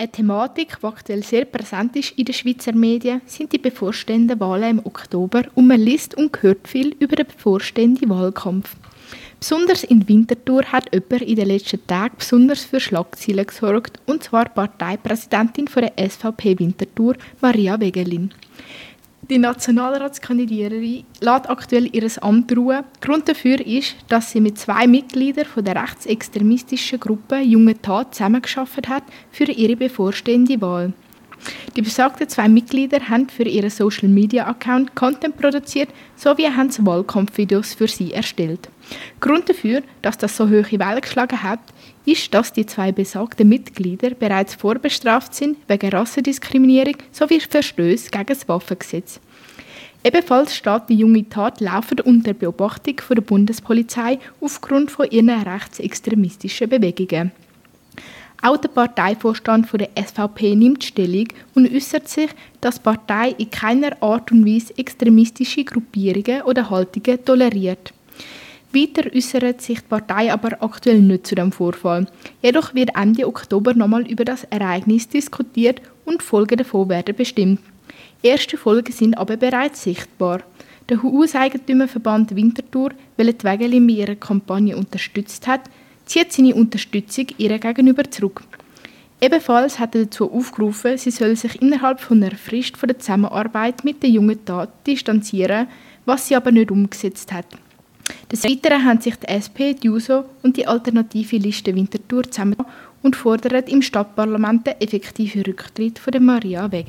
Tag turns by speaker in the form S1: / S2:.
S1: Eine Thematik, die aktuell sehr präsent ist in den Schweizer Medien, sind die bevorstehenden Wahlen im Oktober und man liest und hört viel über den bevorstehenden Wahlkampf. Besonders in Winterthur hat jemand in den letzten Tagen besonders für Schlagzeilen gesorgt, und zwar Parteipräsidentin der SVP Winterthur, Maria Wegelin. Die Nationalratskandidiererin lässt aktuell ihr Amt ruhen. Grund dafür ist, dass sie mit zwei Mitgliedern von der rechtsextremistischen Gruppe Junge Tat zusammengearbeitet hat für ihre bevorstehende Wahl. Die besagten zwei Mitglieder haben für ihren Social Media Account Content produziert sowie haben Wahlkampfvideos für sie erstellt. Grund dafür, dass das so hohe Wellen geschlagen hat, ist, dass die zwei besagten Mitglieder bereits vorbestraft sind wegen Rassendiskriminierung sowie Verstöße gegen das Waffengesetz. Ebenfalls steht die junge Tat laufend unter Beobachtung von der Bundespolizei aufgrund von ihren rechtsextremistischen Bewegungen. Auch der Parteivorstand der SVP nimmt Stellung und äußert sich, dass die Partei in keiner Art und Weise extremistische Gruppierungen oder Haltungen toleriert. Weiter äußert sich die Partei aber aktuell nicht zu dem Vorfall. Jedoch wird Ende Oktober nochmal über das Ereignis diskutiert und Folgen davon werden bestimmt. Erste Folgen sind aber bereits sichtbar. Der Hauseigentümerverband Winterthur, welcher die Wägeli mit ihrer Kampagne unterstützt hat, zieht seine Unterstützung ihr gegenüber zurück. Ebenfalls hat er dazu aufgerufen, sie soll sich innerhalb von einer Frist von der Zusammenarbeit mit der jungen Tat distanzieren, was sie aber nicht umgesetzt hat. Des Weiteren haben sich die SP, die JUSO und die alternative Liste Winterthur zusammen und fordern im Stadtparlament den effektiven Rücktritt von Maria Wegeli.